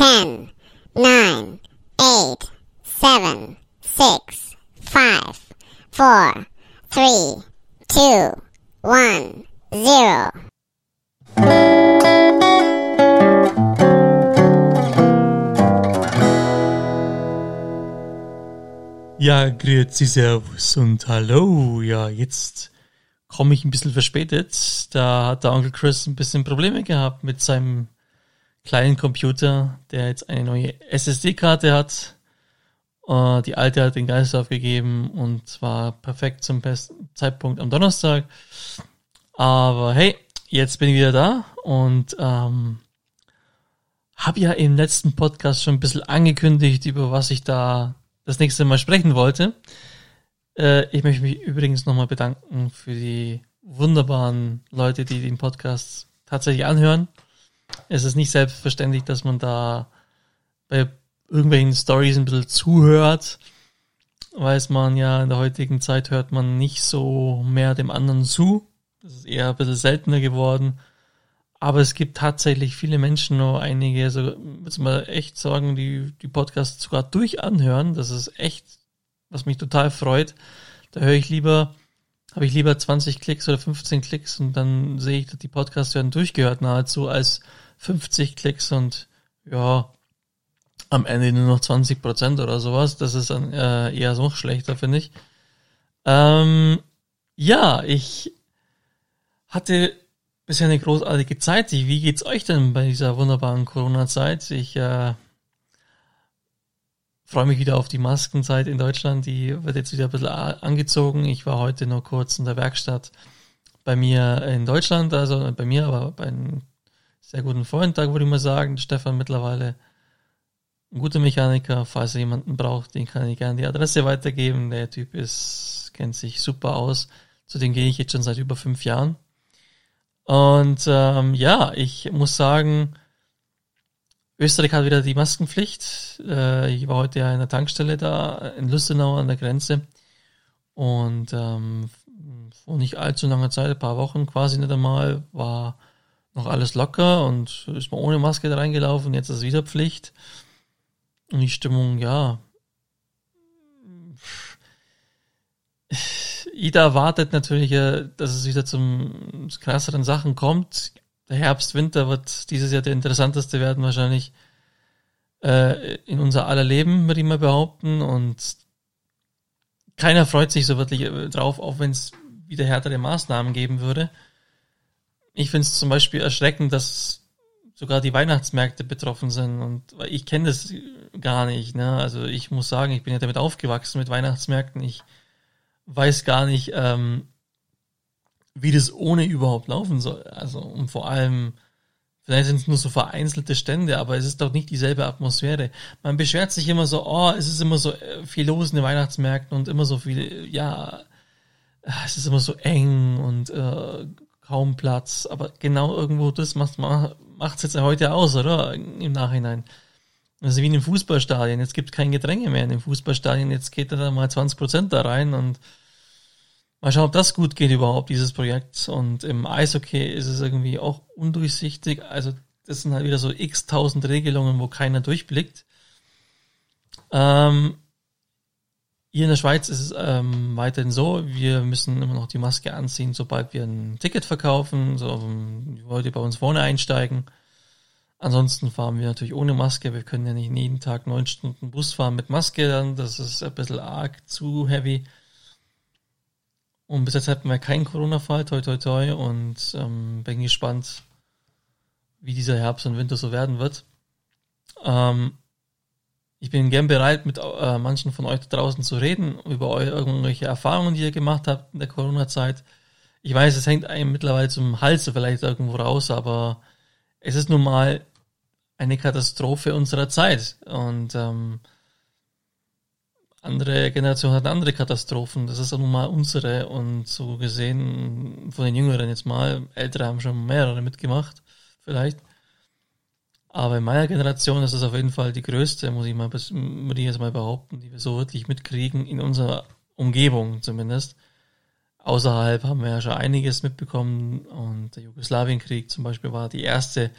10, 9, 8, 7, 6, 5, 4, 3, 2, 1, 0. Ja, grüezi, servus und hallo. Ja, jetzt komme ich ein bisschen verspätet. Da hat der Onkel Chris ein bisschen Probleme gehabt mit seinem kleinen Computer, der jetzt eine neue SSD-Karte hat. Uh, die alte hat den Geist aufgegeben und zwar perfekt zum besten Zeitpunkt am Donnerstag. Aber hey, jetzt bin ich wieder da und ähm, habe ja im letzten Podcast schon ein bisschen angekündigt, über was ich da das nächste Mal sprechen wollte. Äh, ich möchte mich übrigens nochmal bedanken für die wunderbaren Leute, die den Podcast tatsächlich anhören. Es ist nicht selbstverständlich, dass man da bei irgendwelchen Stories ein bisschen zuhört. Weiß man ja, in der heutigen Zeit hört man nicht so mehr dem anderen zu. Das ist eher ein bisschen seltener geworden. Aber es gibt tatsächlich viele Menschen, nur einige, so muss man echt sagen, die die Podcasts sogar durch anhören. Das ist echt, was mich total freut. Da höre ich lieber, habe ich lieber 20 Klicks oder 15 Klicks und dann sehe ich, dass die Podcasts werden durchgehört nahezu als 50 Klicks und ja, am Ende nur noch 20 Prozent oder sowas. Das ist dann äh, eher noch schlechter, finde ich. Ähm, ja, ich hatte bisher eine großartige Zeit. Wie geht's euch denn bei dieser wunderbaren Corona-Zeit? Ich äh, freue mich wieder auf die Maskenzeit in Deutschland. Die wird jetzt wieder ein bisschen angezogen. Ich war heute nur kurz in der Werkstatt bei mir in Deutschland, also bei mir, aber bei sehr guten Freund, da würde ich mal sagen, Stefan mittlerweile ein guter Mechaniker, falls er jemanden braucht, den kann ich gerne die Adresse weitergeben. Der Typ ist, kennt sich super aus. Zu dem gehe ich jetzt schon seit über fünf Jahren. Und ähm, ja, ich muss sagen, Österreich hat wieder die Maskenpflicht. Äh, ich war heute ja in der Tankstelle da in Lustenau an der Grenze. Und ähm, vor nicht allzu langer Zeit, ein paar Wochen quasi nicht einmal, war noch alles locker und ist man ohne Maske da reingelaufen. Jetzt ist es wieder Pflicht. Und die Stimmung, ja, Ida erwartet natürlich, dass es wieder zum krasseren Sachen kommt. Der Herbst, Winter wird dieses Jahr der interessanteste werden wahrscheinlich äh, in unser aller Leben, würde ich mal behaupten. Und keiner freut sich so wirklich äh, drauf, auch wenn es wieder härtere Maßnahmen geben würde. Ich finde es zum Beispiel erschreckend, dass sogar die Weihnachtsmärkte betroffen sind und weil ich kenne das gar nicht. Ne? Also ich muss sagen, ich bin ja damit aufgewachsen mit Weihnachtsmärkten. Ich weiß gar nicht, ähm, wie das ohne überhaupt laufen soll. Also und vor allem, vielleicht sind es nur so vereinzelte Stände, aber es ist doch nicht dieselbe Atmosphäre. Man beschwert sich immer so, oh, es ist immer so äh, viel los in den Weihnachtsmärkten und immer so viel, ja, es ist immer so eng und äh, kaum Platz. Aber genau irgendwo das macht es jetzt heute aus, oder? Im Nachhinein. Also wie in den Fußballstadien. Jetzt gibt es kein Gedränge mehr in den Fußballstadien. Jetzt geht da mal 20 Prozent da rein und Mal schauen, ob das gut geht überhaupt, dieses Projekt. Und im Eishockey ist es irgendwie auch undurchsichtig. Also das sind halt wieder so x tausend Regelungen, wo keiner durchblickt. Ähm, hier in der Schweiz ist es ähm, weiterhin so, wir müssen immer noch die Maske anziehen, sobald wir ein Ticket verkaufen, so die Leute bei uns vorne einsteigen. Ansonsten fahren wir natürlich ohne Maske. Wir können ja nicht jeden Tag neun Stunden Bus fahren mit Maske, dann das ist ein bisschen arg zu heavy. Und bis jetzt hatten wir keinen Corona-Fall, toi toi toi, und ähm, bin gespannt, wie dieser Herbst und Winter so werden wird. Ähm, ich bin gern bereit, mit äh, manchen von euch da draußen zu reden, über irgendwelche Erfahrungen, die ihr gemacht habt in der Corona-Zeit. Ich weiß, es hängt einem mittlerweile zum Hals vielleicht irgendwo raus, aber es ist nun mal eine Katastrophe unserer Zeit. Und ähm, andere Generation hat andere Katastrophen. Das ist nun mal unsere und so gesehen von den Jüngeren jetzt mal. Ältere haben schon mehrere mitgemacht, vielleicht. Aber in meiner Generation ist es auf jeden Fall die größte, muss ich mal, muss ich jetzt mal behaupten, die wir so wirklich mitkriegen in unserer Umgebung zumindest. Außerhalb haben wir ja schon einiges mitbekommen und der Jugoslawienkrieg zum Beispiel war die erste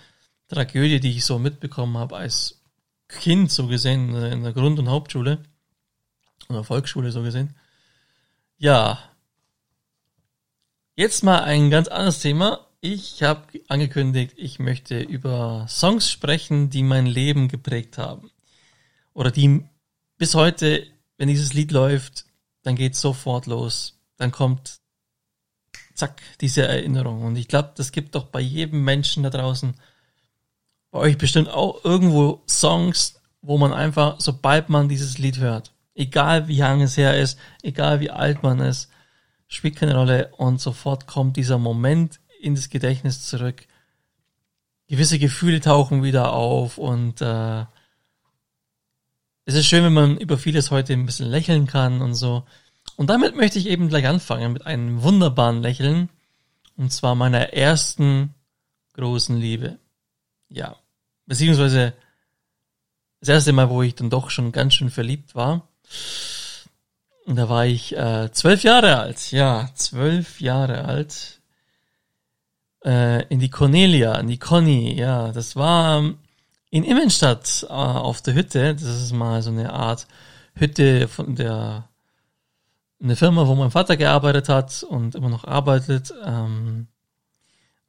Tragödie, die ich so mitbekommen habe als Kind so gesehen, in der Grund- und Hauptschule. Oder Volksschule so gesehen. Ja. Jetzt mal ein ganz anderes Thema. Ich habe angekündigt, ich möchte über Songs sprechen, die mein Leben geprägt haben. Oder die bis heute, wenn dieses Lied läuft, dann geht sofort los. Dann kommt zack, diese Erinnerung. Und ich glaube, das gibt doch bei jedem Menschen da draußen, bei euch bestimmt auch irgendwo Songs, wo man einfach, sobald man dieses Lied hört, egal wie lang es her ist, egal wie alt man ist, spielt keine Rolle und sofort kommt dieser Moment in das Gedächtnis zurück. Gewisse Gefühle tauchen wieder auf und äh, es ist schön, wenn man über vieles heute ein bisschen lächeln kann und so. Und damit möchte ich eben gleich anfangen mit einem wunderbaren Lächeln. Und zwar meiner ersten großen Liebe. Ja. Beziehungsweise das erste Mal, wo ich dann doch schon ganz schön verliebt war. Und da war ich äh, zwölf Jahre alt. Ja, zwölf Jahre alt. Äh, in die Cornelia, in die Conny. Ja, das war in Immenstadt äh, auf der Hütte. Das ist mal so eine Art Hütte von der eine Firma, wo mein Vater gearbeitet hat und immer noch arbeitet. Ähm,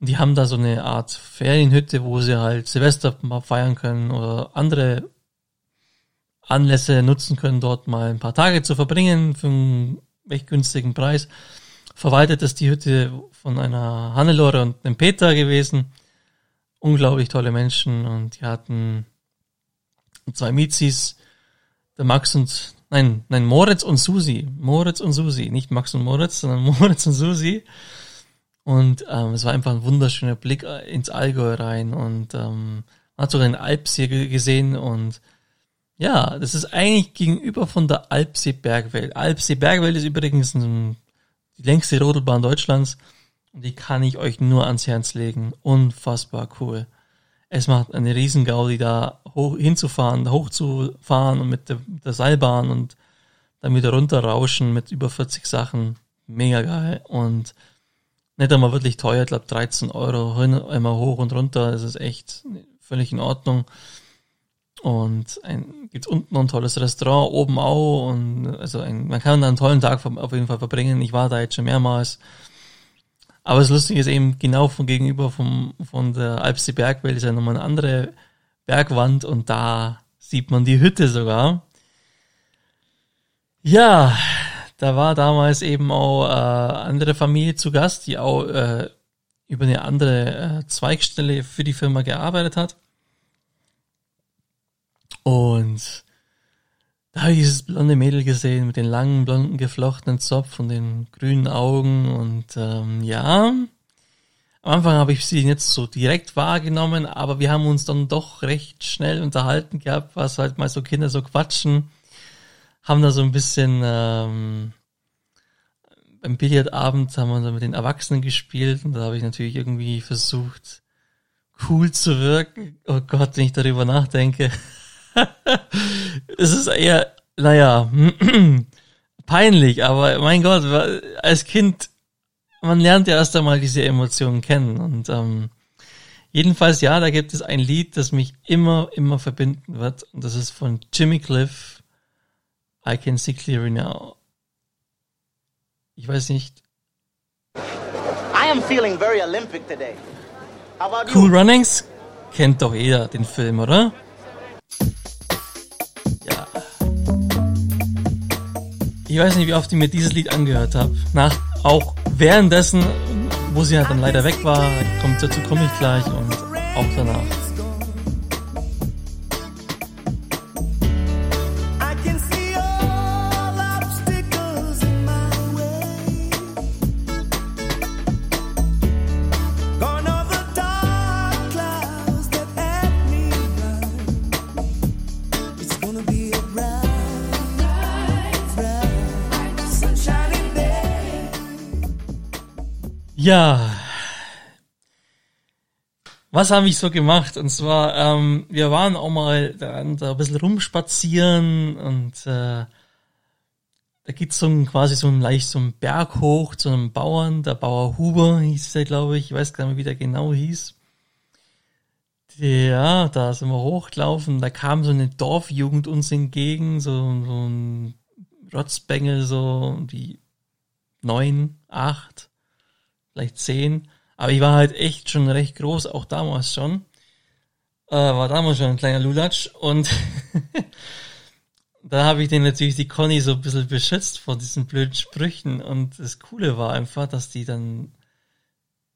die haben da so eine Art Ferienhütte, wo sie halt Silvester mal feiern können oder andere Anlässe nutzen können, dort mal ein paar Tage zu verbringen für einen recht günstigen Preis. Verwaltet ist die Hütte von einer Hannelore und einem Peter gewesen. Unglaublich tolle Menschen und die hatten zwei Mizis, der Max und Nein, nein, Moritz und Susi. Moritz und Susi. Nicht Max und Moritz, sondern Moritz und Susi. Und ähm, es war einfach ein wunderschöner Blick ins Allgäu rein. Und ähm, man hat sogar den Alpsee gesehen. Und ja, das ist eigentlich gegenüber von der Alpsee Bergwelt. Alpsee Bergwelt ist übrigens ein, die längste Rodelbahn Deutschlands. Und die kann ich euch nur ans Herz legen. Unfassbar cool es macht eine riesen Gaudi da hoch, hinzufahren, hochzufahren und mit der, der Seilbahn und dann wieder runterrauschen mit über 40 Sachen. Mega geil. Und nicht einmal wirklich teuer, ich glaube 13 Euro hin, einmal hoch und runter. Das ist echt völlig in Ordnung. Und ein, gibt's unten ein tolles Restaurant, oben auch. Und also ein, man kann da einen tollen Tag auf jeden Fall verbringen. Ich war da jetzt schon mehrmals. Aber das Lustige ist eben genau von gegenüber vom, von der Alpsee Bergwelt ist ja nochmal eine andere Bergwand und da sieht man die Hütte sogar. Ja, da war damals eben auch äh, andere Familie zu Gast, die auch äh, über eine andere äh, Zweigstelle für die Firma gearbeitet hat. Und da habe ich dieses blonde Mädel gesehen mit den langen, blonden, geflochtenen Zopf und den grünen Augen und ähm, ja, am Anfang habe ich sie nicht so direkt wahrgenommen, aber wir haben uns dann doch recht schnell unterhalten gehabt, was halt mal so Kinder so quatschen, haben da so ein bisschen ähm, beim Billardabend haben wir dann mit den Erwachsenen gespielt und da habe ich natürlich irgendwie versucht, cool zu wirken. Oh Gott, wenn ich darüber nachdenke. es ist eher, naja, peinlich, aber mein Gott, als Kind, man lernt ja erst einmal diese Emotionen kennen und ähm, jedenfalls ja, da gibt es ein Lied, das mich immer, immer verbinden wird und das ist von Jimmy Cliff, I Can See Clearly Now. Ich weiß nicht. I am feeling very Olympic today. Cool? Runnings kennt doch jeder den Film, oder? Ich weiß nicht, wie oft ich mir dieses Lied angehört habe. Nach auch währenddessen, wo sie halt dann leider weg war, kommt dazu komme ich gleich und auch danach. Ja. Was habe ich so gemacht? Und zwar, ähm, wir waren auch mal da, ein bisschen rumspazieren und äh, da gibt's so ein, quasi so ein leicht so einen Berg hoch zu einem Bauern, der Bauer Huber hieß der, glaube ich, ich weiß gar nicht, wie der genau hieß. Ja, da sind wir hochgelaufen, da kam so eine Dorfjugend uns entgegen, so, so ein Rotzbengel, so die neun, acht, vielleicht zehn. Aber ich war halt echt schon recht groß, auch damals schon. Äh, war damals schon ein kleiner Lulatsch und da habe ich den natürlich die Conny so ein bisschen beschützt vor diesen blöden Sprüchen und das Coole war einfach, dass die dann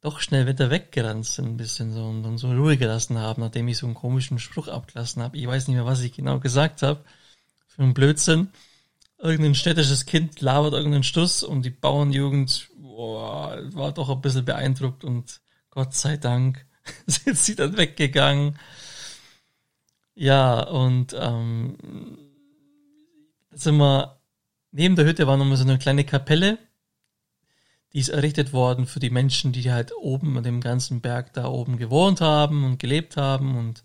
doch schnell wieder weggerannt sind ein bisschen so und dann so Ruhe gelassen haben, nachdem ich so einen komischen Spruch abgelassen habe. Ich weiß nicht mehr, was ich genau gesagt habe. Für einen Blödsinn. Irgendein städtisches Kind labert irgendeinen Stuss und die Bauernjugend boah, war doch ein bisschen beeindruckt und Gott sei Dank sind sie dann weggegangen. Ja, und ähm, sind wir, neben der Hütte war nochmal so eine kleine Kapelle, die ist errichtet worden für die Menschen, die halt oben an dem ganzen Berg da oben gewohnt haben und gelebt haben und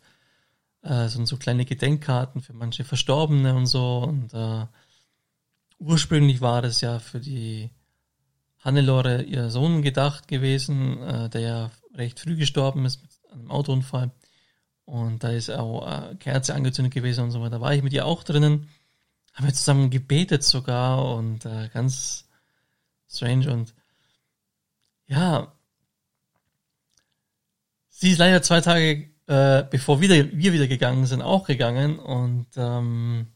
äh, sind so kleine Gedenkkarten für manche Verstorbene und so und äh, ursprünglich war das ja für die Hannelore, ihr Sohn, gedacht gewesen, äh, der ja recht früh gestorben ist mit einem Autounfall. Und da ist auch äh, Kerze angezündet gewesen und so weiter. Da war ich mit ihr auch drinnen. Haben wir zusammen gebetet sogar und äh, ganz strange. Und ja, sie ist leider zwei Tage, äh, bevor wieder, wir wieder gegangen sind, auch gegangen. Und ähm,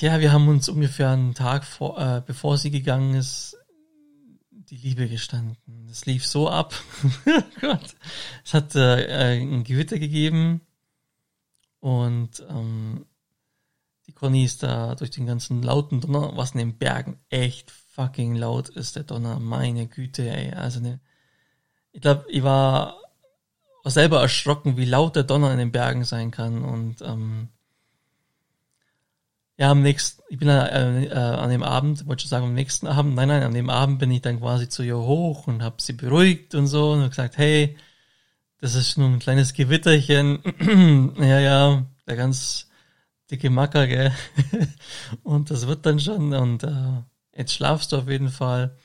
ja, wir haben uns ungefähr einen Tag vor, äh, bevor sie gegangen ist, die Liebe gestanden. Das lief so ab. Gott. Es hat äh, ein Gewitter gegeben und ähm, die Conny ist da durch den ganzen lauten Donner, was in den Bergen echt fucking laut ist, der Donner. Meine Güte, ey. Also ne, ich glaube, ich war selber erschrocken, wie laut der Donner in den Bergen sein kann und ähm, ja, am nächsten, ich bin äh, äh, an dem Abend, wollte ich sagen, am nächsten Abend, nein, nein, an dem Abend bin ich dann quasi zu ihr hoch und habe sie beruhigt und so und gesagt, hey, das ist nur ein kleines Gewitterchen, ja, ja, der ganz dicke Macker, gell, und das wird dann schon und äh, jetzt schlafst du auf jeden Fall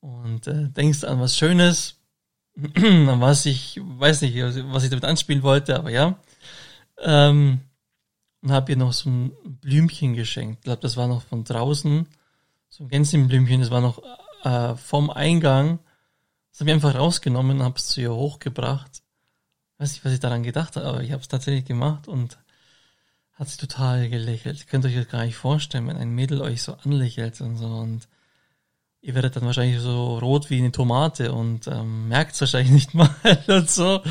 und äh, denkst an was Schönes, an was ich, weiß nicht, was ich damit anspielen wollte, aber ja, ähm, und habe ihr noch so ein Blümchen geschenkt. Ich glaube, das war noch von draußen. So ein Gänseblümchen, das war noch äh, vom Eingang. Das habe ich einfach rausgenommen, habe es zu ihr hochgebracht. Weiß nicht, was ich daran gedacht habe, aber ich habe es tatsächlich gemacht und hat sie total gelächelt. Ihr könnt euch das gar nicht vorstellen, wenn ein Mädel euch so anlächelt und so und ihr werdet dann wahrscheinlich so rot wie eine Tomate und ähm, merkt es wahrscheinlich nicht mal und so.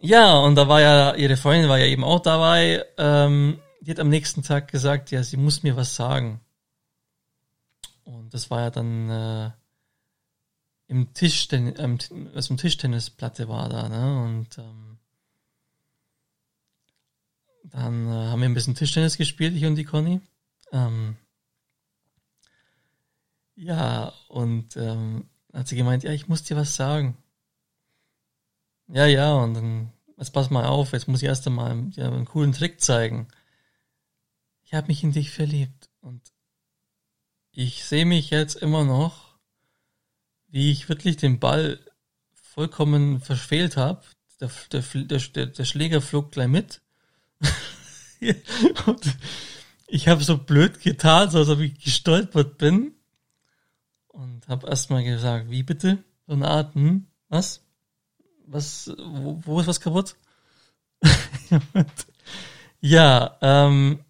Ja, und da war ja, ihre Freundin war ja eben auch dabei. Ähm, die hat am nächsten Tag gesagt, ja, sie muss mir was sagen. Und das war ja dann äh, im Tischtennis, ähm, also Tischtennisplatte war da, ne? Und ähm, dann äh, haben wir ein bisschen Tischtennis gespielt, ich und die Conny. Ähm, ja, und ähm, hat sie gemeint, ja, ich muss dir was sagen. Ja, ja, und dann, jetzt pass mal auf, jetzt muss ich erst einmal dir einen coolen Trick zeigen. Ich habe mich in dich verliebt und ich sehe mich jetzt immer noch, wie ich wirklich den Ball vollkommen verfehlt habe. Der, der, der, der Schläger flog gleich mit. und ich habe so blöd getan, so als ob ich gestolpert bin. Und habe erstmal gesagt, wie bitte? So eine Art, hm, was? Was, wo, wo ist was kaputt? ja, ähm,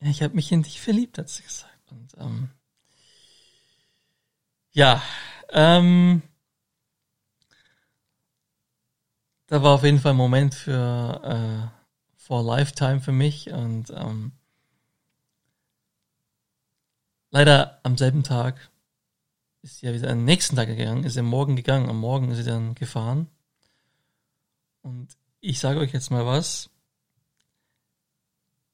ich habe mich in dich verliebt, hat sie gesagt. Und ähm, ja, ähm, da war auf jeden Fall ein Moment für äh, for Lifetime für mich und ähm, leider am selben Tag ist sie ja wieder am nächsten Tag gegangen, ist sie morgen gegangen, am Morgen ist sie dann gefahren und ich sage euch jetzt mal was.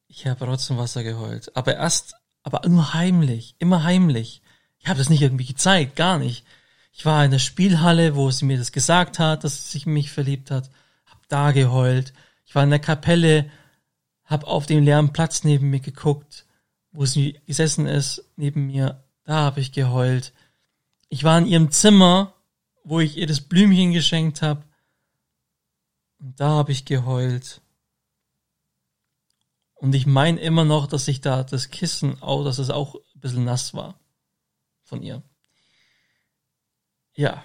Ich habe trotzdem Wasser geheult. Aber erst, aber nur heimlich, immer heimlich. Ich habe das nicht irgendwie gezeigt, gar nicht. Ich war in der Spielhalle, wo sie mir das gesagt hat, dass sie sich in mich verliebt hat. Hab da geheult. Ich war in der Kapelle, hab auf dem leeren Platz neben mir geguckt, wo sie gesessen ist, neben mir. Da habe ich geheult. Ich war in ihrem Zimmer, wo ich ihr das Blümchen geschenkt habe. Und da habe ich geheult. Und ich meine immer noch, dass ich da das Kissen auch, dass es auch ein bisschen nass war von ihr. Ja.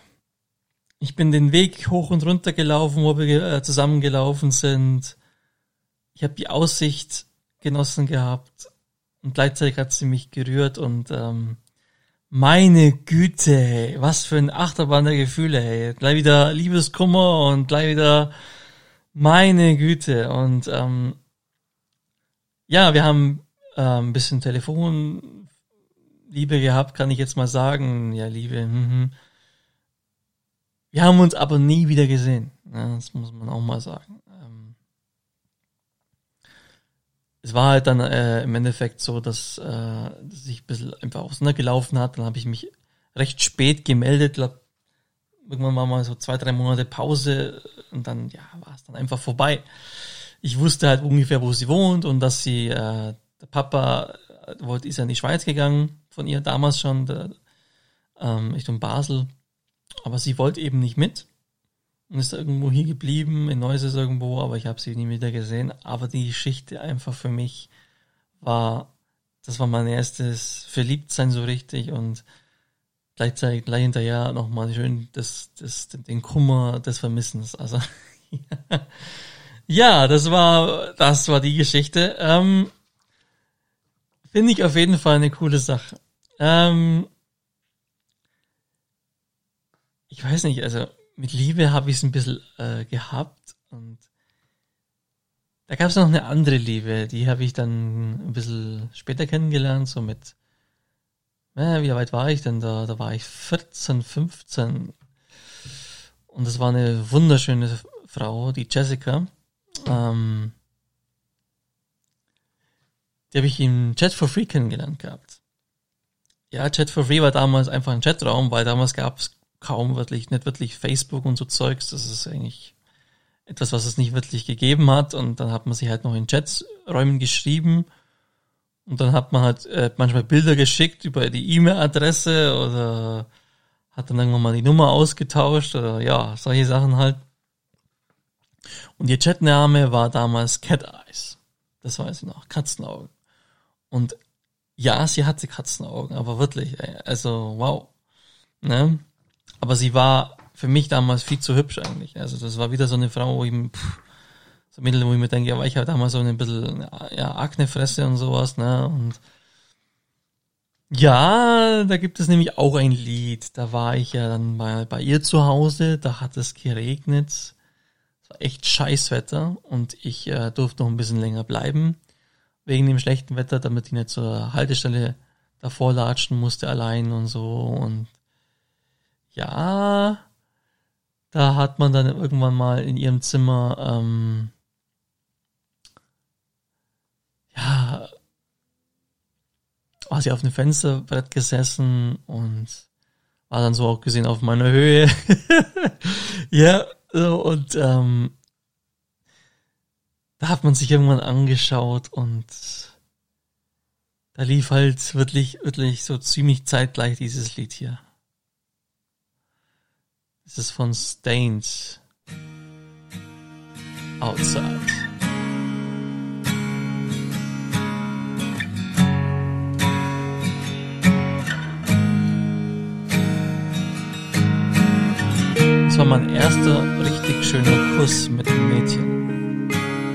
Ich bin den Weg hoch und runter gelaufen, wo wir äh, zusammengelaufen sind. Ich habe die Aussicht genossen gehabt und gleichzeitig hat sie mich gerührt und ähm, meine Güte, was für ein Achterbahn der Gefühle, hey. Gleich wieder Liebeskummer und gleich wieder meine Güte. Und ähm, ja, wir haben äh, ein bisschen Telefonliebe gehabt, kann ich jetzt mal sagen. Ja, Liebe. Mhm. Wir haben uns aber nie wieder gesehen. Ja, das muss man auch mal sagen. Ähm, es war halt dann äh, im Endeffekt so, dass, äh, dass ich ein bisschen einfach auseinandergelaufen hat. Dann habe ich mich recht spät gemeldet, glaub, irgendwann war mal so zwei, drei Monate Pause und dann, ja, war es dann einfach vorbei. Ich wusste halt ungefähr, wo sie wohnt und dass sie, äh, der Papa äh, wollte, ist ja in die Schweiz gegangen, von ihr damals schon, der, ähm, Richtung Basel. Aber sie wollte eben nicht mit und ist irgendwo hier geblieben, in Neuss ist irgendwo, aber ich habe sie nie wieder gesehen. Aber die Geschichte einfach für mich war, das war mein erstes Verliebtsein so richtig und gleichzeitig gleich hinterher nochmal schön das, das, den Kummer des Vermissens. Also ja, das war das war die Geschichte. Ähm, Finde ich auf jeden Fall eine coole Sache. Ähm, ich weiß nicht, also mit Liebe habe ich es ein bisschen äh, gehabt und da gab es noch eine andere Liebe, die habe ich dann ein bisschen später kennengelernt, so mit ja, wie weit war ich denn da? Da war ich 14, 15. Und das war eine wunderschöne Frau, die Jessica. Ähm, die habe ich im Chat for Free kennengelernt gehabt. Ja, Chat for Free war damals einfach ein Chatraum, weil damals gab es kaum wirklich, nicht wirklich Facebook und so Zeugs. Das ist eigentlich etwas, was es nicht wirklich gegeben hat. Und dann hat man sich halt noch in Chatsräumen geschrieben und dann hat man halt äh, manchmal Bilder geschickt über die E-Mail-Adresse oder hat dann irgendwann mal die Nummer ausgetauscht oder ja, solche Sachen halt. Und ihr Chatname war damals Cat Eyes. Das weiß ich noch. Katzenaugen. Und ja, sie hatte Katzenaugen, aber wirklich, ey, also wow. Ne? Aber sie war für mich damals viel zu hübsch eigentlich. Also das war wieder so eine Frau, wo ich, pff, so Mittel, wo ich mir denke, ja, ich habe damals so ein bisschen, ja, Aknefresse und sowas, ne, und ja, da gibt es nämlich auch ein Lied. Da war ich ja dann bei, bei ihr zu Hause, da hat es geregnet. Es war echt Scheißwetter und ich äh, durfte noch ein bisschen länger bleiben. Wegen dem schlechten Wetter, damit ich nicht zur Haltestelle davor latschen musste allein und so. Und ja, da hat man dann irgendwann mal in ihrem Zimmer ähm, ja, war sie auf dem Fensterbrett gesessen und war dann so auch gesehen auf meiner Höhe. ja, so, und ähm, da hat man sich irgendwann angeschaut und da lief halt wirklich, wirklich so ziemlich zeitgleich dieses Lied hier. Das ist von Stains. Outside. Mein erster richtig schöner Kuss mit einem Mädchen.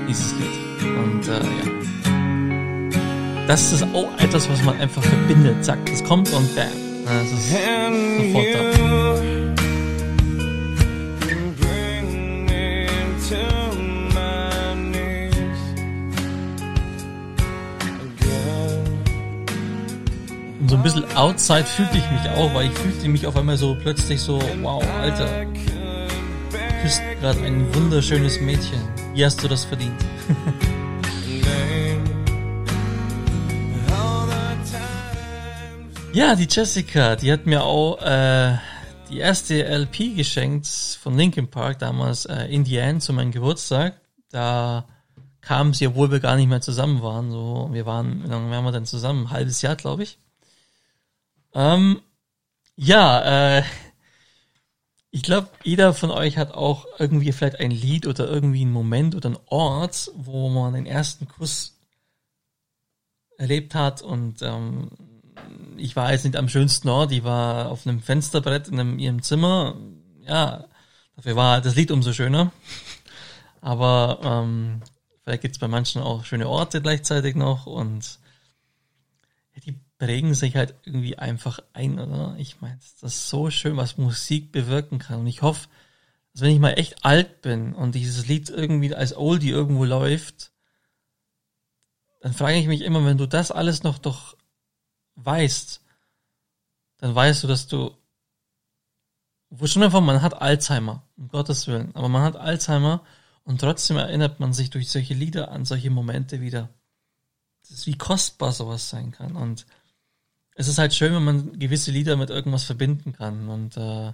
Dieses Lied. Und äh, ja. Das ist auch etwas, was man einfach verbindet. Zack, es kommt und bam. Das ist sofort da. Und so ein bisschen outside fühlte ich mich auch, weil ich fühlte mich auf einmal so plötzlich so, wow, Alter, gerade ein wunderschönes Mädchen. Wie hast du das verdient? ja, die Jessica, die hat mir auch äh, die erste LP geschenkt von Linkin Park, damals äh, in the End zu meinem Geburtstag. Da kam sie, obwohl wir gar nicht mehr zusammen waren. So, wir waren, wie lange waren wir denn zusammen? Ein halbes Jahr, glaube ich. Ähm, ja, äh, Ich glaube, jeder von euch hat auch irgendwie vielleicht ein Lied oder irgendwie einen Moment oder einen Ort, wo man den ersten Kuss erlebt hat und ähm, ich war jetzt nicht am schönsten Ort, ich war auf einem Fensterbrett in einem, ihrem Zimmer. Ja, dafür war das Lied umso schöner. Aber ähm, vielleicht gibt's bei manchen auch schöne Orte gleichzeitig noch und ja, die prägen sich halt irgendwie einfach ein, oder? Ich meine, das ist so schön, was Musik bewirken kann. Und ich hoffe, dass wenn ich mal echt alt bin und dieses Lied irgendwie als Oldie irgendwo läuft, dann frage ich mich immer, wenn du das alles noch doch weißt, dann weißt du, dass du, wo schon einfach, man hat Alzheimer, um Gottes Willen, aber man hat Alzheimer und trotzdem erinnert man sich durch solche Lieder an solche Momente wieder. Das ist wie kostbar sowas sein kann und es ist halt schön, wenn man gewisse Lieder mit irgendwas verbinden kann und äh,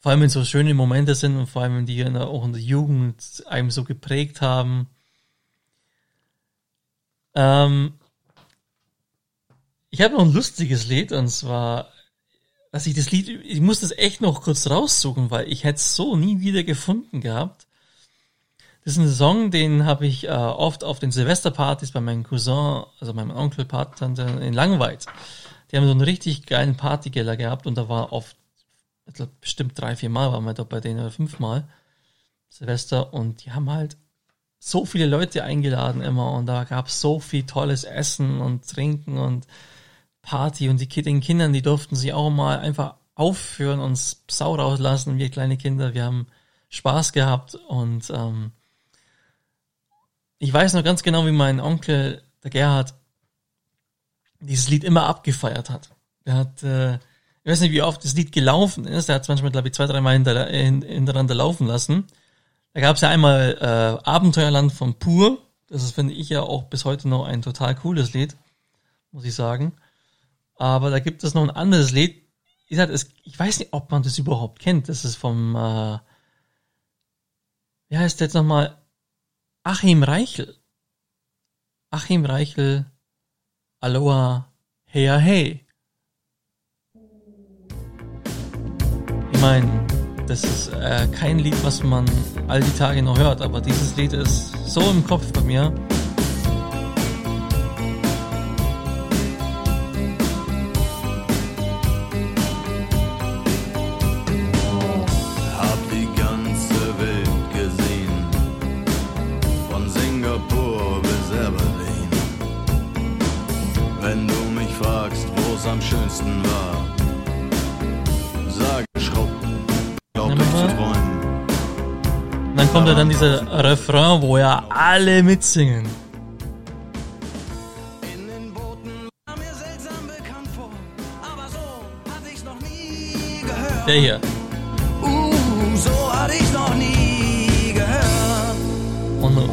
vor allem wenn so schöne Momente sind und vor allem wenn die in der, auch in der Jugend einem so geprägt haben. Ähm, ich habe noch ein lustiges Lied und zwar, dass ich das Lied, ich muss das echt noch kurz raussuchen, weil ich hätte es so nie wieder gefunden gehabt. Das ist ein Song, den habe ich äh, oft auf den Silvesterpartys bei meinem Cousin, also meinem Onkel, Patentante in Langweid. Die haben so einen richtig geilen Partygeller gehabt und da war oft, ich glaube, bestimmt drei, vier Mal waren wir da bei denen oder fünfmal Silvester und die haben halt so viele Leute eingeladen immer und da gab es so viel tolles Essen und Trinken und Party und die den Kindern, die durften sich auch mal einfach aufführen und Sau rauslassen, wir kleine Kinder, wir haben Spaß gehabt und ähm, ich weiß noch ganz genau, wie mein Onkel, der Gerhard, dieses Lied immer abgefeiert hat. Er hat, äh, ich weiß nicht, wie oft das Lied gelaufen ist, er hat es manchmal, glaube ich, zwei, drei Mal hinter, hintereinander laufen lassen. Da gab es ja einmal äh, Abenteuerland von Pur, das ist, finde ich ja auch bis heute noch ein total cooles Lied, muss ich sagen. Aber da gibt es noch ein anderes Lied. Ich, sag, es, ich weiß nicht, ob man das überhaupt kennt. Das ist vom, äh, wie heißt der jetzt nochmal? Achim Reichel. Achim Reichel, Aloha, hey, hey. Ich meine, das ist äh, kein Lied, was man all die Tage noch hört, aber dieses Lied ist so im Kopf bei mir. Kommt ja dann dieser Refrain, wo ja alle mitsingen. Der hier. Oh no.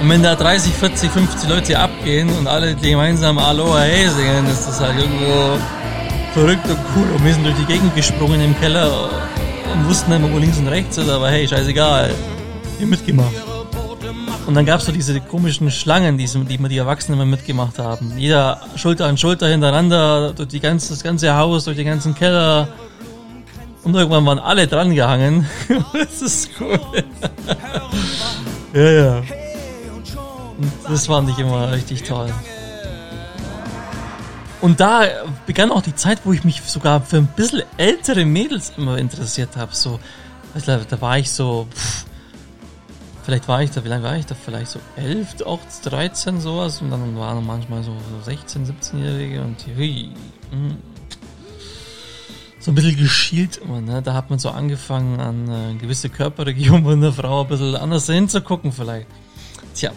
Und wenn da 30, 40, 50 Leute abgehen und alle gemeinsam Aloha Hey singen, ist das halt irgendwo verrückt und cool. Und wir sind durch die Gegend gesprungen im Keller und wussten immer, wo links und rechts ist, aber hey, scheißegal. Wir mitgemacht. Und dann gab es so diese komischen Schlangen, die, die die Erwachsenen immer mitgemacht haben. Jeder Schulter an Schulter hintereinander, durch die ganze, das ganze Haus, durch den ganzen Keller. Und irgendwann waren alle dran gehangen. das ist cool. ja, ja. Und das fand ich immer richtig toll. Und da begann auch die Zeit, wo ich mich sogar für ein bisschen ältere Mädels immer interessiert habe. So, da war ich so, pff, vielleicht war ich da, wie lange war ich da? Vielleicht so 11, auch 13 sowas. Und dann waren manchmal so, so 16, 17-Jährige und hui. Hm. so ein bisschen geschielt immer, ne? Da hat man so angefangen an äh, gewisse Körperregionen der Frau ein bisschen anders hinzugucken vielleicht. Tja,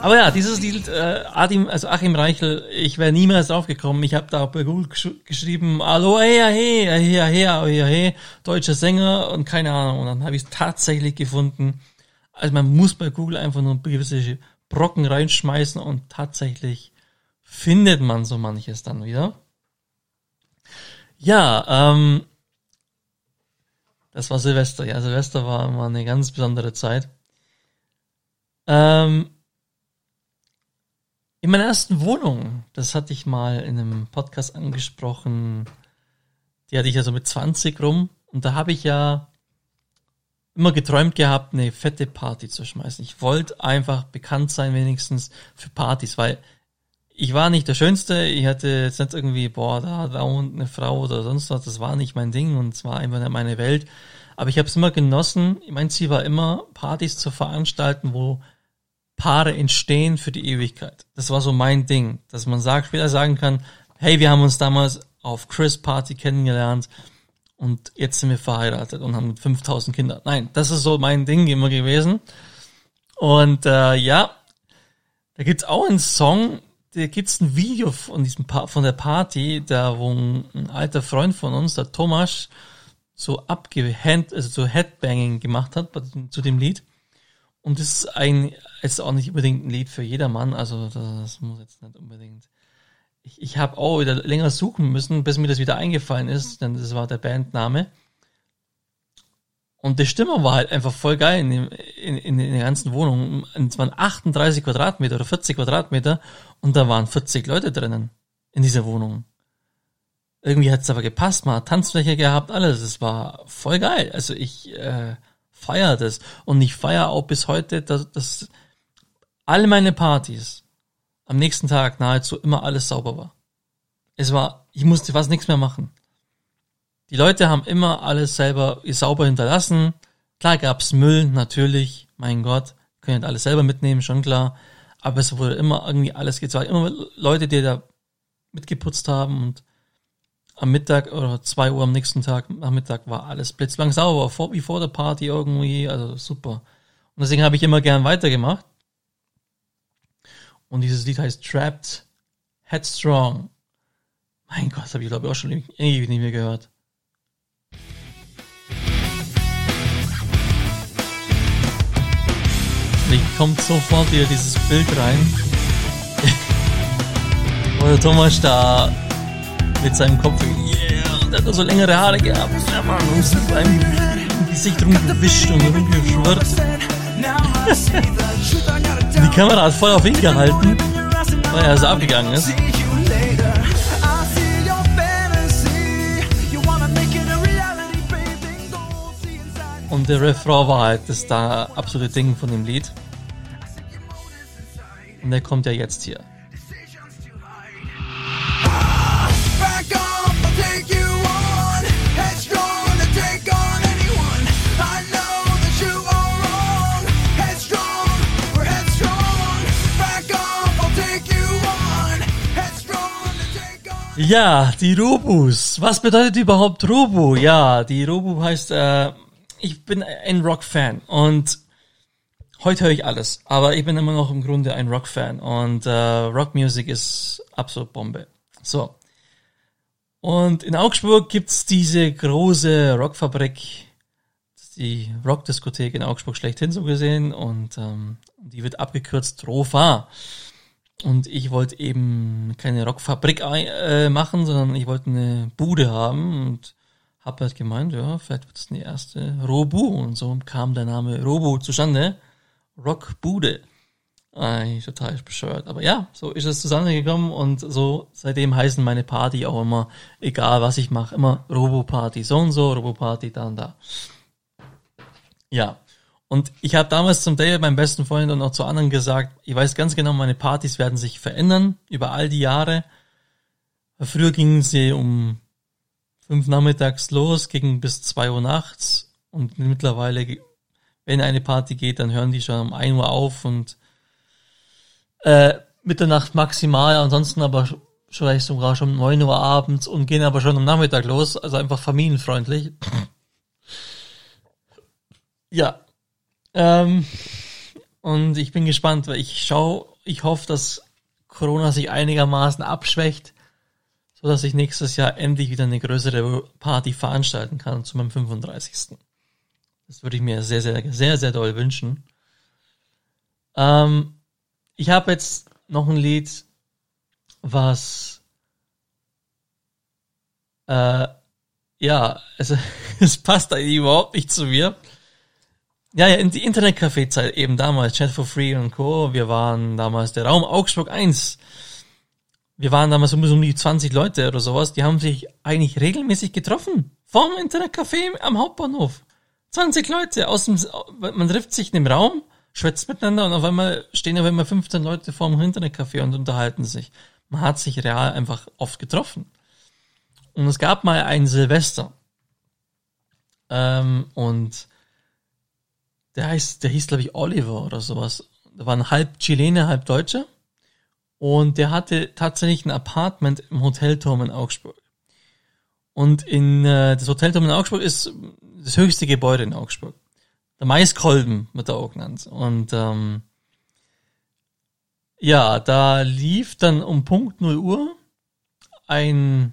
aber ja, dieses Lied, äh, Adim, also Achim Reichel, ich wäre niemals draufgekommen. Ich habe da bei Google gesch geschrieben, hallo, hey, hey, hey, hey, hey, hey, deutscher Sänger und keine Ahnung. Und dann habe ich es tatsächlich gefunden. Also man muss bei Google einfach nur gewisse Brocken reinschmeißen und tatsächlich findet man so manches dann wieder. Ja, ähm, das war Silvester. Ja, Silvester war immer eine ganz besondere Zeit. Ähm, In meiner ersten Wohnung, das hatte ich mal in einem Podcast angesprochen, die hatte ich ja so mit 20 rum und da habe ich ja immer geträumt gehabt, eine fette Party zu schmeißen. Ich wollte einfach bekannt sein, wenigstens für Partys, weil ich war nicht der Schönste, ich hatte jetzt nicht irgendwie, boah, da, da und eine Frau oder sonst was, das war nicht mein Ding und es war einfach nicht meine Welt. Aber ich habe es immer genossen. Mein Ziel war immer, Partys zu veranstalten, wo Paare entstehen für die Ewigkeit. Das war so mein Ding, dass man sagt, später sagen kann, hey, wir haben uns damals auf Chris Party kennengelernt und jetzt sind wir verheiratet und haben 5000 Kinder. Nein, das ist so mein Ding immer gewesen. Und äh, ja, da gibt's auch einen Song, da gibt's ein Video von diesem pa von der Party, da wo ein alter Freund von uns, der Thomas, so abgehand, also so Headbanging gemacht hat zu dem Lied. Und das ist ein, ist auch nicht unbedingt ein Lied für jedermann, also das muss jetzt nicht unbedingt ich, ich habe auch wieder länger suchen müssen, bis mir das wieder eingefallen ist, denn das war der Bandname. Und die Stimme war halt einfach voll geil in, dem, in, in, in der ganzen Wohnung. Es waren 38 Quadratmeter oder 40 Quadratmeter und da waren 40 Leute drinnen in dieser Wohnung. Irgendwie hat es aber gepasst, man hat Tanzfläche gehabt, alles. Es war voll geil. Also ich äh, feiere das. Und ich feiere auch bis heute, dass, dass alle meine Partys, am nächsten Tag nahezu immer alles sauber war. Es war, ich musste fast nichts mehr machen. Die Leute haben immer alles selber sauber hinterlassen. Klar gab's Müll, natürlich, mein Gott, können alles selber mitnehmen, schon klar. Aber es wurde immer irgendwie alles gezahlt. Immer Leute, die da mitgeputzt haben und am Mittag oder zwei Uhr am nächsten Tag, am Mittag war alles blitzblank sauber, vor, wie vor der Party irgendwie, also super. Und deswegen habe ich immer gern weitergemacht. Und dieses Lied heißt Trapped Headstrong. Mein Gott, habe ich glaube ich auch schon ewig nicht mehr gehört. Ich kommt sofort wieder dieses Bild rein. Wo der Thomas da mit seinem Kopf, yeah, und er hat so längere Haare gehabt. Ja, Mann, und sich beim Gesicht rumgewischt und rumgeschwirrt. Die Kamera hat voll auf ihn gehalten, weil er so abgegangen ist. Und der Refrain war halt das da absolute Ding von dem Lied. Und der kommt ja jetzt hier. Ja, die Robus. Was bedeutet überhaupt Robu? Ja, die Robu heißt, äh, ich bin ein Rock-Fan und heute höre ich alles, aber ich bin immer noch im Grunde ein Rock-Fan und äh, Rockmusik ist absolut Bombe. So. Und in Augsburg gibt's diese große Rockfabrik, die Rockdiskothek in Augsburg schlechthin so gesehen und ähm, die wird abgekürzt ROFA. Und ich wollte eben keine Rockfabrik äh, machen, sondern ich wollte eine Bude haben und habe halt gemeint, ja, vielleicht wird es eine erste Robu. Und so kam der Name Robu zustande. Rockbude. Eigentlich total bescheuert. Aber ja, so ist es zusammengekommen und so seitdem heißen meine Party auch immer, egal was ich mache, immer Robo-Party. So und so, Robo-Party, da und da. Ja. Und ich habe damals zum David, meinem besten Freund und auch zu anderen gesagt, ich weiß ganz genau, meine Partys werden sich verändern über all die Jahre. Früher gingen sie um fünf nachmittags los, gingen bis zwei Uhr nachts und mittlerweile, wenn eine Party geht, dann hören die schon um ein Uhr auf und äh, Mitternacht maximal, ansonsten aber vielleicht sogar schon um neun Uhr abends und gehen aber schon am Nachmittag los, also einfach familienfreundlich. ja, ähm, und ich bin gespannt, weil ich schaue, ich hoffe, dass Corona sich einigermaßen abschwächt, so dass ich nächstes Jahr endlich wieder eine größere Party veranstalten kann zu meinem 35. Das würde ich mir sehr, sehr, sehr, sehr doll wünschen. Ähm, ich habe jetzt noch ein Lied, was äh, ja, also es passt eigentlich überhaupt nicht zu mir. Ja, ja, in die Internetcafé-Zeit eben damals, Chat for Free und Co. Wir waren damals der Raum Augsburg 1. Wir waren damals um um die 20 Leute oder sowas. Die haben sich eigentlich regelmäßig getroffen. Vorm Internetcafé am Hauptbahnhof. 20 Leute aus dem, man trifft sich in dem Raum, schwätzt miteinander und auf einmal stehen auf einmal 15 Leute vorm Internetcafé und unterhalten sich. Man hat sich real einfach oft getroffen. Und es gab mal ein Silvester. Ähm, und der heißt, der hieß, glaube ich, Oliver oder sowas. Der war ein halb Chilene, halb Deutscher. Und der hatte tatsächlich ein Apartment im Hotelturm in Augsburg. Und in äh, das Hotelturm in Augsburg ist das höchste Gebäude in Augsburg. Der Maiskolben wird da auch genannt. Und ähm, ja, da lief dann um Punkt 0 Uhr ein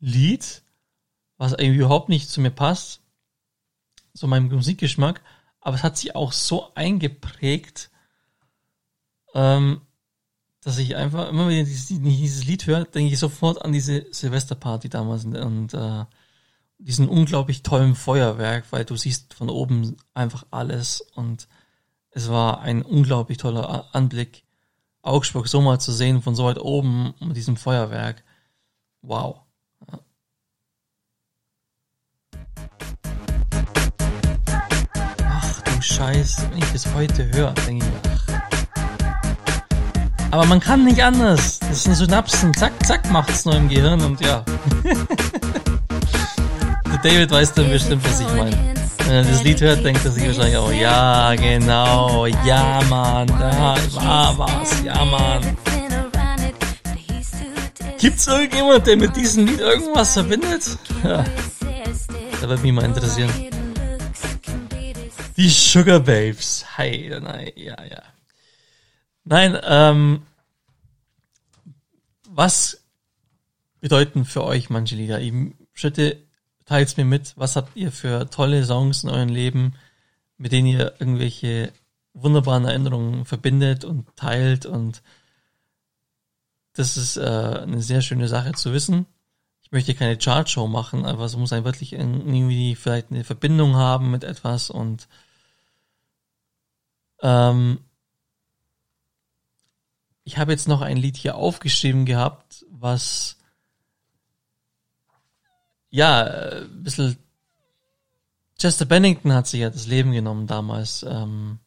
Lied, was irgendwie überhaupt nicht zu mir passt, zu meinem Musikgeschmack, aber es hat sich auch so eingeprägt, ähm, dass ich einfach immer wenn ich dieses, Lied höre, denke ich sofort an diese Silvesterparty damals und, und äh, diesen unglaublich tollen Feuerwerk, weil du siehst von oben einfach alles und es war ein unglaublich toller Anblick, Augsburg so mal zu sehen von so weit oben mit diesem Feuerwerk. Wow. Ach Scheiß, wenn ich das heute höre, denke ich, ach. Aber man kann nicht anders. Das sind Synapsen. Zack, zack, macht's nur im Gehirn und ja. David weiß dann bestimmt, was ich meine. Wenn er das Lied hört, denkt er sich wahrscheinlich auch, ja, genau, ja, Mann, da war was, ja, Mann. Gibt's irgendjemand, der mit diesem Lied irgendwas verbindet? Ja, da würde mich mal interessieren. Die Sugar Babes. Hi, nein, ja, ja. Nein, ähm, was bedeuten für euch manche Lieder? Eben, Schritte, teilt's mir mit. Was habt ihr für tolle Songs in eurem Leben, mit denen ihr irgendwelche wunderbaren Erinnerungen verbindet und teilt und das ist äh, eine sehr schöne Sache zu wissen. Ich möchte keine Chartshow machen, aber es muss ein wirklich irgendwie vielleicht eine Verbindung haben mit etwas und ähm, ich habe jetzt noch ein Lied hier aufgeschrieben gehabt, was ja, ein bisschen Chester Bennington hat sich ja das Leben genommen damals ähm,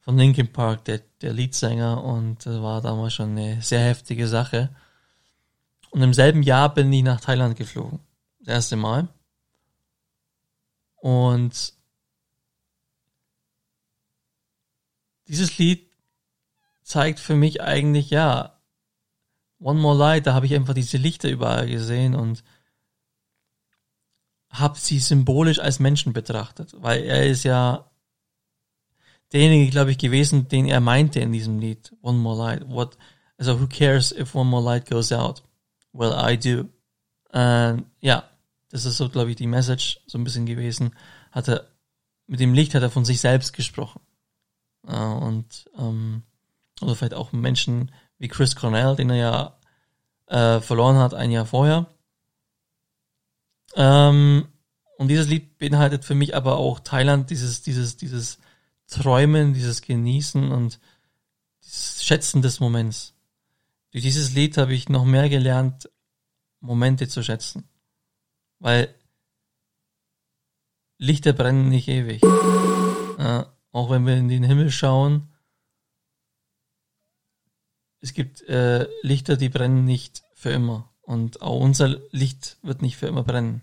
von Linkin Park, der, der Leadsänger, und das war damals schon eine sehr heftige Sache. Und im selben Jahr bin ich nach Thailand geflogen. Das erste Mal. Und dieses Lied zeigt für mich eigentlich, ja, One More Light, da habe ich einfach diese Lichter überall gesehen und habe sie symbolisch als Menschen betrachtet, weil er ist ja derjenige, glaube ich, gewesen, den er meinte in diesem Lied, One More Light. What, also, who cares if one more light goes out? Well, I do. Und ja, das ist so, glaube ich, die Message so ein bisschen gewesen. Hat er, mit dem Licht hat er von sich selbst gesprochen. Und, ähm, oder vielleicht auch Menschen wie Chris Cornell, den er ja äh, verloren hat ein Jahr vorher. Ähm, und dieses Lied beinhaltet für mich aber auch Thailand, dieses, dieses, dieses Träumen, dieses Genießen und dieses Schätzen des Moments. Durch dieses Lied habe ich noch mehr gelernt, Momente zu schätzen. Weil Lichter brennen nicht ewig. Äh, auch wenn wir in den Himmel schauen, es gibt äh, Lichter, die brennen nicht für immer. Und auch unser Licht wird nicht für immer brennen.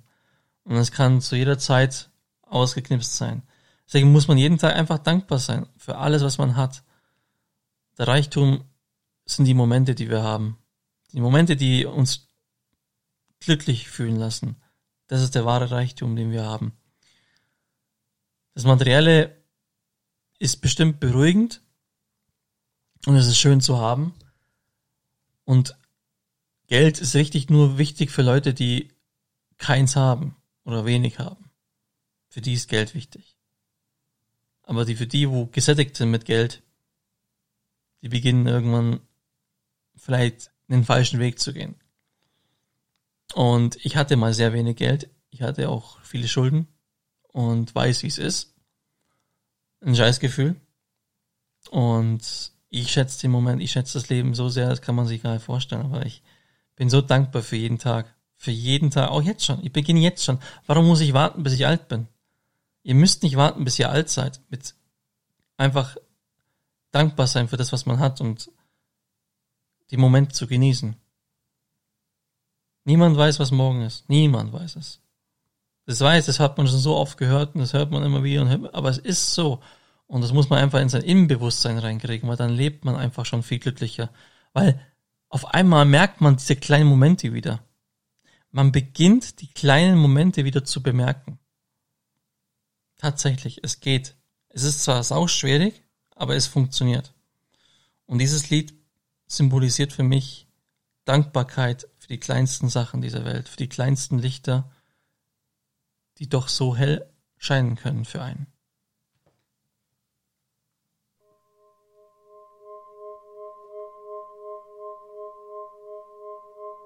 Und es kann zu jeder Zeit ausgeknipst sein. Deswegen muss man jeden Tag einfach dankbar sein für alles, was man hat. Der Reichtum sind die Momente, die wir haben. Die Momente, die uns glücklich fühlen lassen. Das ist der wahre Reichtum, den wir haben. Das Materielle ist bestimmt beruhigend und es ist schön zu haben. Und Geld ist richtig nur wichtig für Leute, die keins haben oder wenig haben. Für die ist Geld wichtig. Aber die für die, wo gesättigt sind mit Geld, die beginnen irgendwann vielleicht den falschen Weg zu gehen. Und ich hatte mal sehr wenig Geld. Ich hatte auch viele Schulden und weiß, wie es ist. ein Scheißgefühl. Und ich schätze den Moment, ich schätze das Leben so sehr, das kann man sich gar nicht vorstellen. Aber ich bin so dankbar für jeden Tag. Für jeden Tag, auch jetzt schon. Ich beginne jetzt schon. Warum muss ich warten, bis ich alt bin? Ihr müsst nicht warten, bis ihr alt seid. Mit einfach dankbar sein für das, was man hat und die Momente zu genießen. Niemand weiß, was morgen ist. Niemand weiß es. Das weiß, das hat man schon so oft gehört und das hört man immer wieder, hört, aber es ist so. Und das muss man einfach in sein Innenbewusstsein reinkriegen, weil dann lebt man einfach schon viel glücklicher. Weil auf einmal merkt man diese kleinen Momente wieder. Man beginnt die kleinen Momente wieder zu bemerken. Tatsächlich, es geht. Es ist zwar sau schwierig, aber es funktioniert. Und dieses Lied symbolisiert für mich Dankbarkeit für die kleinsten Sachen dieser Welt, für die kleinsten Lichter, die doch so hell scheinen können für einen.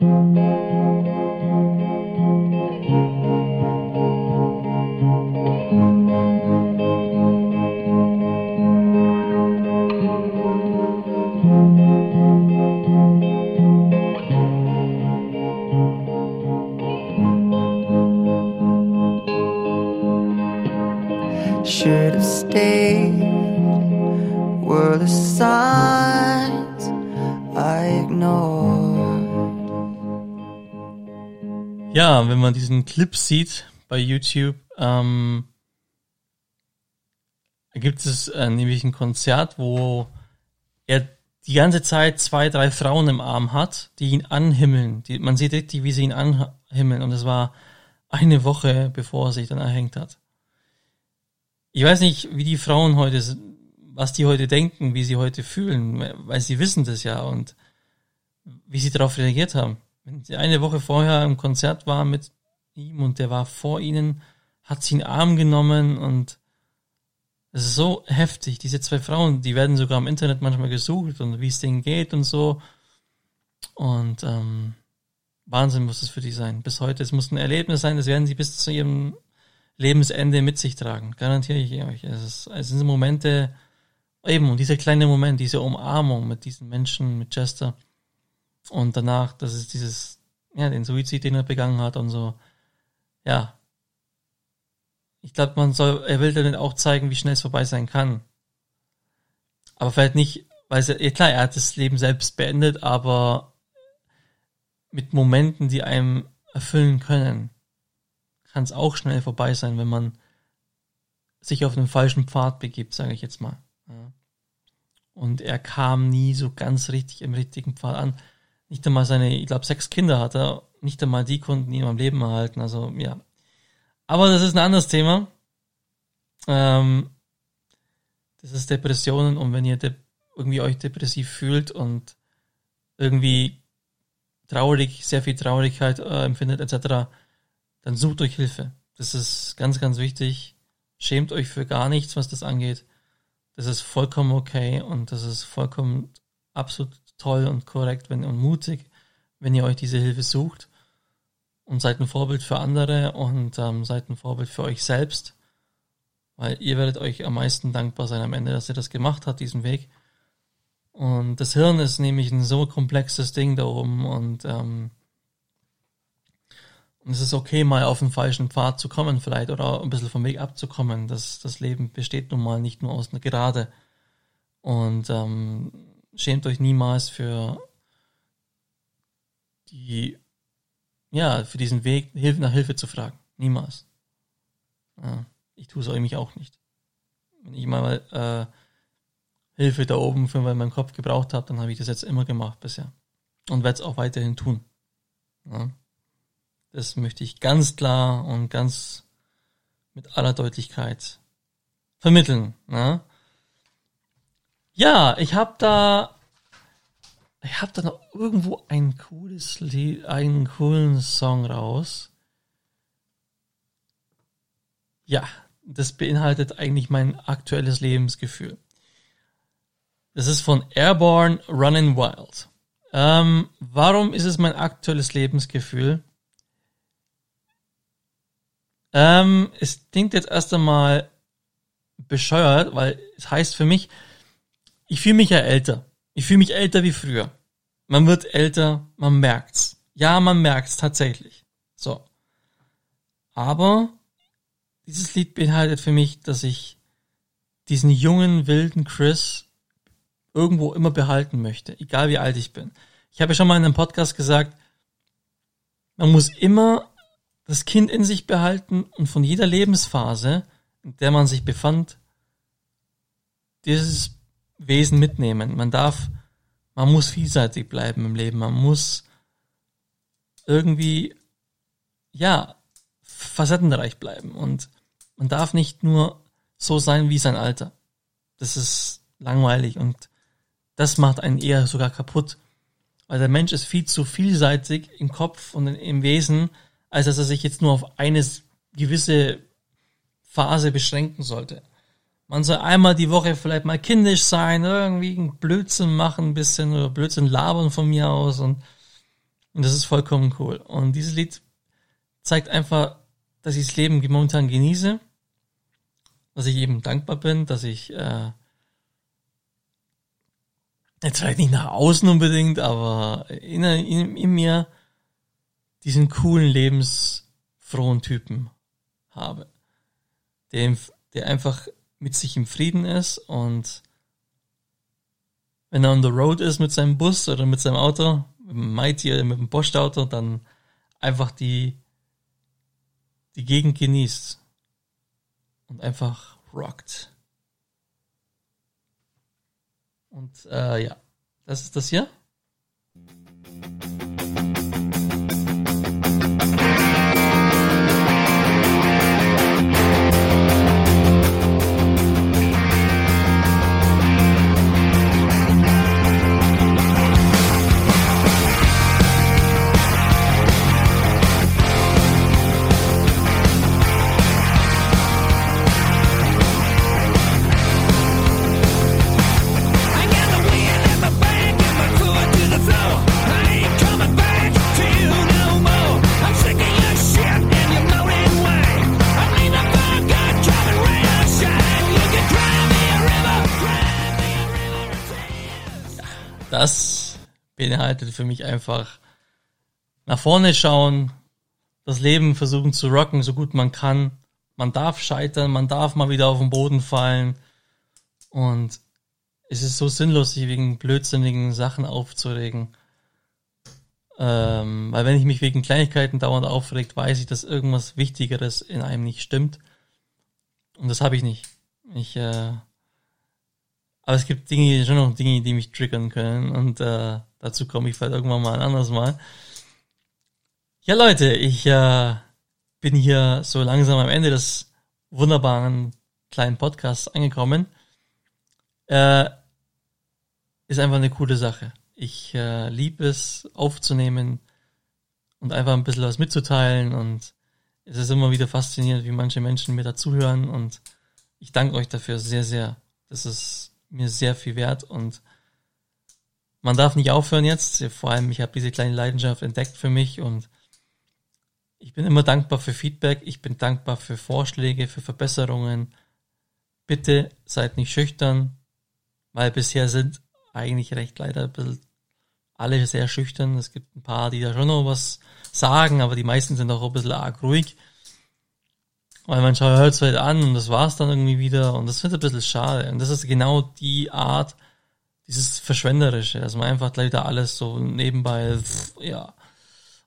Should wenn man diesen Clip sieht bei YouTube, ähm, gibt es äh, nämlich ein Konzert, wo er die ganze Zeit zwei, drei Frauen im Arm hat, die ihn anhimmeln. Die, man sieht richtig, wie sie ihn anhimmeln. Und es war eine Woche, bevor er sich dann erhängt hat. Ich weiß nicht, wie die Frauen heute, was die heute denken, wie sie heute fühlen, weil sie wissen das ja und wie sie darauf reagiert haben. Wenn sie eine Woche vorher im Konzert war mit ihm und der war vor ihnen, hat sie in Arm genommen und es ist so heftig. Diese zwei Frauen, die werden sogar im Internet manchmal gesucht und wie es denen geht und so. Und ähm, Wahnsinn muss es für die sein. Bis heute, es muss ein Erlebnis sein, das werden sie bis zu ihrem Lebensende mit sich tragen. Garantiere ich euch. Es, ist, es sind Momente, eben, und dieser kleine Moment, diese Umarmung mit diesen Menschen, mit Chester. Und danach, das ist dieses, ja, den Suizid, den er begangen hat und so. Ja. Ich glaube, man soll, er will dann auch zeigen, wie schnell es vorbei sein kann. Aber vielleicht nicht, weil er, ja klar, er hat das Leben selbst beendet, aber mit Momenten, die einem erfüllen können kann es auch schnell vorbei sein, wenn man sich auf den falschen Pfad begibt, sage ich jetzt mal. Und er kam nie so ganz richtig im richtigen Pfad an. Nicht einmal seine, ich glaube, sechs Kinder hat er, nicht einmal die konnten ihn am Leben erhalten. Also ja. Aber das ist ein anderes Thema. Ähm, das ist Depressionen und wenn ihr de irgendwie euch depressiv fühlt und irgendwie traurig, sehr viel Traurigkeit äh, empfindet etc., dann sucht euch Hilfe. Das ist ganz, ganz wichtig. Schämt euch für gar nichts, was das angeht. Das ist vollkommen okay und das ist vollkommen absolut toll und korrekt wenn, und mutig, wenn ihr euch diese Hilfe sucht. Und seid ein Vorbild für andere und ähm, seid ein Vorbild für euch selbst. Weil ihr werdet euch am meisten dankbar sein am Ende, dass ihr das gemacht habt, diesen Weg. Und das Hirn ist nämlich ein so komplexes Ding da oben und ähm, und es ist okay, mal auf den falschen Pfad zu kommen, vielleicht, oder ein bisschen vom Weg abzukommen. Das, das Leben besteht nun mal nicht nur aus einer Gerade. Und ähm, schämt euch niemals für die, ja, für diesen Weg Hilfe nach Hilfe zu fragen. Niemals. Ja, ich tue es mich auch nicht. Wenn ich mal äh, Hilfe da oben für meinen Kopf gebraucht habe, dann habe ich das jetzt immer gemacht bisher. Und werde es auch weiterhin tun. Ja. Das möchte ich ganz klar und ganz mit aller Deutlichkeit vermitteln. Ne? Ja, ich habe da, ich habe da noch irgendwo ein cooles Lied, einen coolen Song raus. Ja, das beinhaltet eigentlich mein aktuelles Lebensgefühl. Das ist von Airborne Running Wild. Ähm, warum ist es mein aktuelles Lebensgefühl? Ähm, es klingt jetzt erst einmal bescheuert, weil es heißt für mich, ich fühle mich ja älter. Ich fühle mich älter wie früher. Man wird älter, man merkt's. Ja, man merkt's tatsächlich. So. Aber dieses Lied beinhaltet für mich, dass ich diesen jungen, wilden Chris irgendwo immer behalten möchte, egal wie alt ich bin. Ich habe ja schon mal in einem Podcast gesagt, man muss immer das Kind in sich behalten und von jeder Lebensphase, in der man sich befand, dieses Wesen mitnehmen. Man darf, man muss vielseitig bleiben im Leben. Man muss irgendwie, ja, facettenreich bleiben. Und man darf nicht nur so sein wie sein Alter. Das ist langweilig und das macht einen eher sogar kaputt. Weil der Mensch ist viel zu vielseitig im Kopf und im Wesen, als dass er sich jetzt nur auf eine gewisse Phase beschränken sollte. Man soll einmal die Woche vielleicht mal kindisch sein, irgendwie einen Blödsinn machen, ein bisschen oder Blödsinn labern von mir aus und, und das ist vollkommen cool. Und dieses Lied zeigt einfach, dass ich das Leben momentan genieße, dass ich eben dankbar bin, dass ich äh, jetzt vielleicht nicht nach außen unbedingt, aber in, in, in mir diesen coolen, lebensfrohen Typen habe, der, der einfach mit sich im Frieden ist und wenn er on the road ist mit seinem Bus oder mit seinem Auto, mit dem Mighty mit dem Postauto, dann einfach die, die Gegend genießt und einfach rockt. Und äh, ja, das ist das hier. Beinhaltet für mich einfach nach vorne schauen, das Leben versuchen zu rocken, so gut man kann. Man darf scheitern, man darf mal wieder auf den Boden fallen. Und es ist so sinnlos, sich wegen blödsinnigen Sachen aufzuregen. Ähm, weil wenn ich mich wegen Kleinigkeiten dauernd aufregt, weiß ich, dass irgendwas Wichtigeres in einem nicht stimmt. Und das habe ich nicht. Ich, äh, aber es gibt Dinge, schon noch Dinge, die mich triggern können und äh, dazu komme ich vielleicht irgendwann mal ein anderes Mal. Ja, Leute, ich äh, bin hier so langsam am Ende des wunderbaren kleinen Podcasts angekommen. Äh, ist einfach eine coole Sache. Ich äh, liebe es aufzunehmen und einfach ein bisschen was mitzuteilen und es ist immer wieder faszinierend, wie manche Menschen mir dazuhören und ich danke euch dafür sehr, sehr. Das ist mir sehr viel wert und man darf nicht aufhören jetzt. Vor allem, ich habe diese kleine Leidenschaft entdeckt für mich und ich bin immer dankbar für Feedback. Ich bin dankbar für Vorschläge, für Verbesserungen. Bitte seid nicht schüchtern, weil bisher sind eigentlich recht leider ein bisschen alle sehr schüchtern. Es gibt ein paar, die da schon noch was sagen, aber die meisten sind auch ein bisschen arg ruhig. Weil man hört es halt an und das war's dann irgendwie wieder und das finde ich ein bisschen schade. Und das ist genau die Art, dieses Verschwenderische, dass man einfach gleich da alles so nebenbei, ja.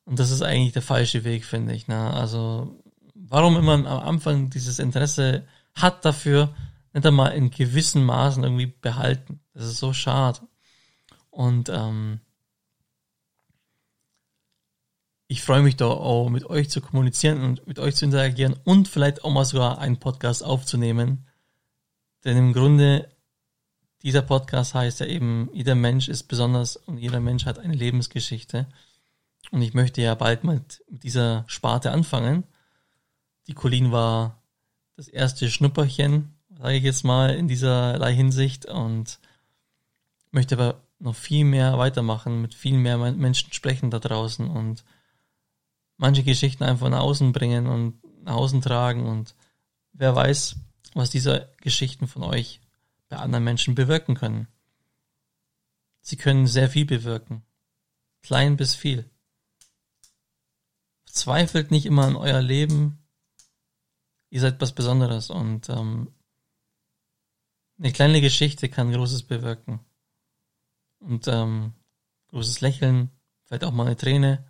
Und das ist eigentlich der falsche Weg, finde ich. Ne? Also, warum immer am Anfang dieses Interesse hat dafür, nicht einmal in gewissen Maßen irgendwie behalten. Das ist so schade. Und ähm, ich freue mich da auch mit euch zu kommunizieren und mit euch zu interagieren und vielleicht auch mal sogar einen Podcast aufzunehmen. Denn im Grunde, dieser Podcast heißt ja eben, jeder Mensch ist besonders und jeder Mensch hat eine Lebensgeschichte. Und ich möchte ja bald mit, dieser Sparte anfangen. Die Colleen war das erste Schnupperchen, sage ich jetzt mal, in dieser Hinsicht und möchte aber noch viel mehr weitermachen, mit viel mehr Menschen sprechen da draußen und manche Geschichten einfach nach außen bringen und nach außen tragen und wer weiß, was diese Geschichten von euch bei anderen Menschen bewirken können. Sie können sehr viel bewirken. Klein bis viel. Zweifelt nicht immer an euer Leben. Ihr seid was Besonderes und ähm, eine kleine Geschichte kann Großes bewirken. Und ähm, großes Lächeln, vielleicht auch mal eine Träne.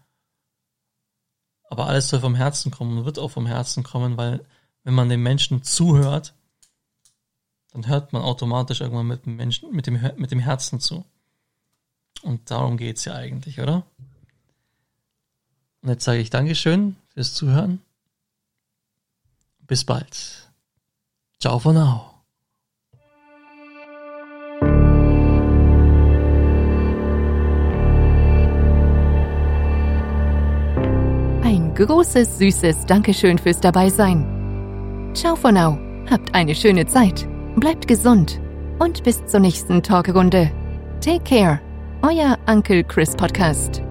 Aber alles soll vom Herzen kommen und wird auch vom Herzen kommen, weil wenn man den Menschen zuhört, dann hört man automatisch irgendwann mit dem Menschen, mit dem, mit dem Herzen zu. Und darum geht's ja eigentlich, oder? Und jetzt sage ich Dankeschön fürs Zuhören. Bis bald. Ciao for now. Großes, süßes Dankeschön fürs Dabeisein. Ciao for now. Habt eine schöne Zeit. Bleibt gesund. Und bis zur nächsten Talkrunde. Take care. Euer Uncle Chris Podcast.